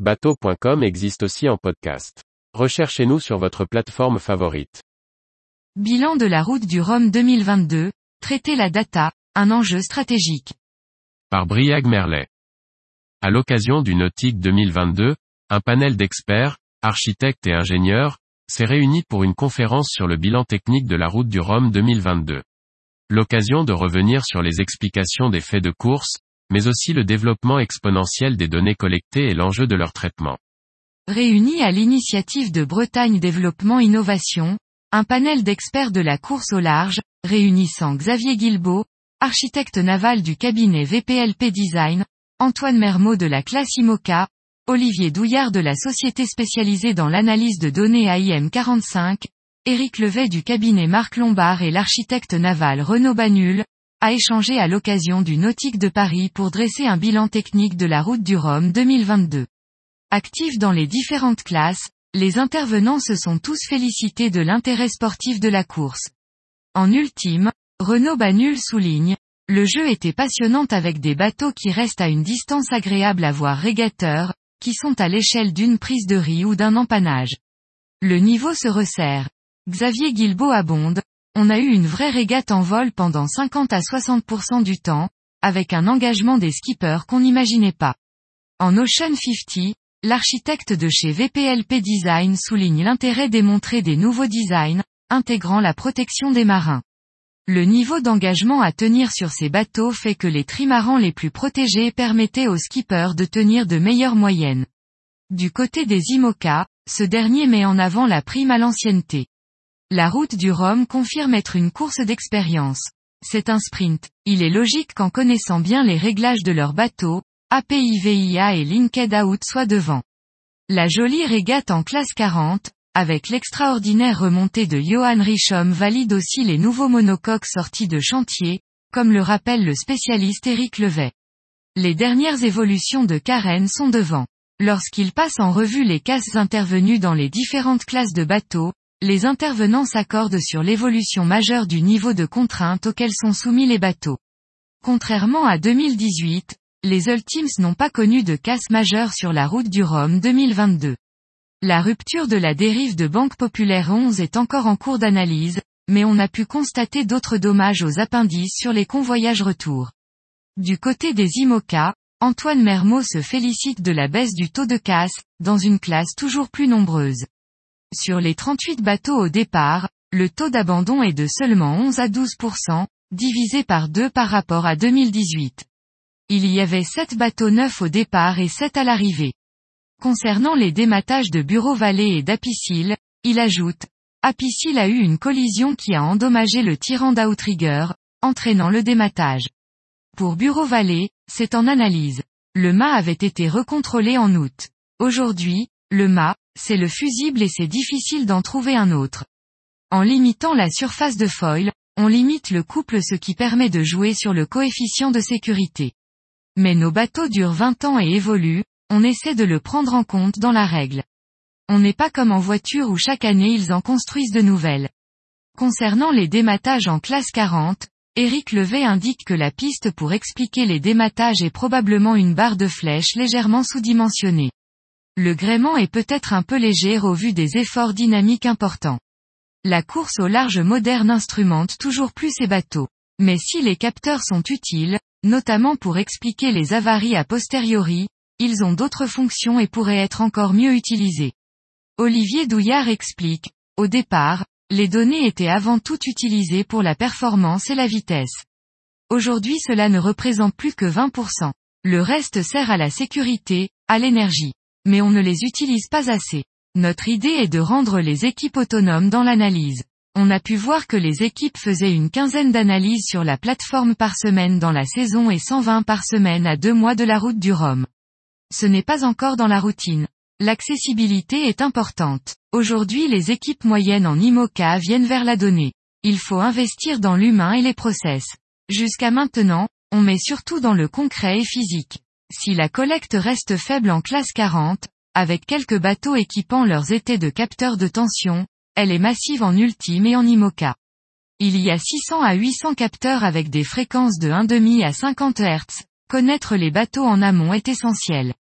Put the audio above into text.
Bateau.com existe aussi en podcast. Recherchez-nous sur votre plateforme favorite. Bilan de la route du Rhum 2022, traiter la data, un enjeu stratégique. Par Briag Merlet. À l'occasion du Nautique 2022, un panel d'experts, architectes et ingénieurs, s'est réuni pour une conférence sur le bilan technique de la route du Rhum 2022. L'occasion de revenir sur les explications des faits de course, mais aussi le développement exponentiel des données collectées et l'enjeu de leur traitement. Réunis à l'initiative de Bretagne Développement Innovation, un panel d'experts de la course au large, réunissant Xavier Guilbeault, architecte naval du cabinet VPLP Design, Antoine Mermot de la classe IMOCA, Olivier Douillard de la société spécialisée dans l'analyse de données AIM 45, Éric Levet du cabinet Marc Lombard et l'architecte naval Renaud Banul, a échangé à l'occasion du Nautique de Paris pour dresser un bilan technique de la route du Rhum 2022. Actifs dans les différentes classes, les intervenants se sont tous félicités de l'intérêt sportif de la course. En ultime, Renaud Banul souligne, le jeu était passionnant avec des bateaux qui restent à une distance agréable à voir régateurs, qui sont à l'échelle d'une prise de riz ou d'un empannage. Le niveau se resserre. Xavier Guilbeault abonde, on a eu une vraie régate en vol pendant 50 à 60% du temps, avec un engagement des skippers qu'on n'imaginait pas. En Ocean 50, l'architecte de chez VPLP Design souligne l'intérêt démontré des nouveaux designs, intégrant la protection des marins. Le niveau d'engagement à tenir sur ces bateaux fait que les trimarans les plus protégés permettaient aux skippers de tenir de meilleures moyennes. Du côté des IMOCA, ce dernier met en avant la prime à l'ancienneté. La route du Rhum confirme être une course d'expérience. C'est un sprint. Il est logique qu'en connaissant bien les réglages de leur bateau, APIVIA et Linked Out soient devant. La jolie régate en classe 40, avec l'extraordinaire remontée de Johan Richom valide aussi les nouveaux monocoques sortis de chantier, comme le rappelle le spécialiste Éric Levet. Les dernières évolutions de Karen sont devant. Lorsqu'il passe en revue les casses intervenues dans les différentes classes de bateaux, les intervenants s'accordent sur l'évolution majeure du niveau de contrainte auquel sont soumis les bateaux. Contrairement à 2018, les Ultims n'ont pas connu de casse majeure sur la route du Rhum 2022. La rupture de la dérive de Banque Populaire 11 est encore en cours d'analyse, mais on a pu constater d'autres dommages aux appendices sur les convoyages retour. Du côté des IMOCA, Antoine Mermot se félicite de la baisse du taux de casse, dans une classe toujours plus nombreuse. Sur les 38 bateaux au départ, le taux d'abandon est de seulement 11 à 12%, divisé par 2 par rapport à 2018. Il y avait 7 bateaux neufs au départ et 7 à l'arrivée. Concernant les dématages de Bureau Vallée et d'Apicil, il ajoute, Apicil a eu une collision qui a endommagé le tirant d'outrigger, entraînant le dématage. Pour Bureau Vallée, c'est en analyse. Le mât avait été recontrôlé en août. Aujourd'hui, le mât, c'est le fusible et c'est difficile d'en trouver un autre. En limitant la surface de foil, on limite le couple ce qui permet de jouer sur le coefficient de sécurité. Mais nos bateaux durent 20 ans et évoluent, on essaie de le prendre en compte dans la règle. On n'est pas comme en voiture où chaque année ils en construisent de nouvelles. Concernant les dématages en classe 40, Éric Levet indique que la piste pour expliquer les dématages est probablement une barre de flèche légèrement sous-dimensionnée. Le gréement est peut-être un peu léger au vu des efforts dynamiques importants. La course au large moderne instrumente toujours plus ces bateaux. Mais si les capteurs sont utiles, notamment pour expliquer les avaries a posteriori, ils ont d'autres fonctions et pourraient être encore mieux utilisés. Olivier Douillard explique, au départ, les données étaient avant tout utilisées pour la performance et la vitesse. Aujourd'hui cela ne représente plus que 20%. Le reste sert à la sécurité, à l'énergie. Mais on ne les utilise pas assez. Notre idée est de rendre les équipes autonomes dans l'analyse. On a pu voir que les équipes faisaient une quinzaine d'analyses sur la plateforme par semaine dans la saison et 120 par semaine à deux mois de la route du Rhum ce n'est pas encore dans la routine. L'accessibilité est importante. Aujourd'hui les équipes moyennes en IMOCA viennent vers la donnée. Il faut investir dans l'humain et les process. Jusqu'à maintenant, on met surtout dans le concret et physique. Si la collecte reste faible en classe 40, avec quelques bateaux équipant leurs étés de capteurs de tension, elle est massive en ultime et en IMOCA. Il y a 600 à 800 capteurs avec des fréquences de 1,5 à 50 Hz. Connaître les bateaux en amont est essentiel.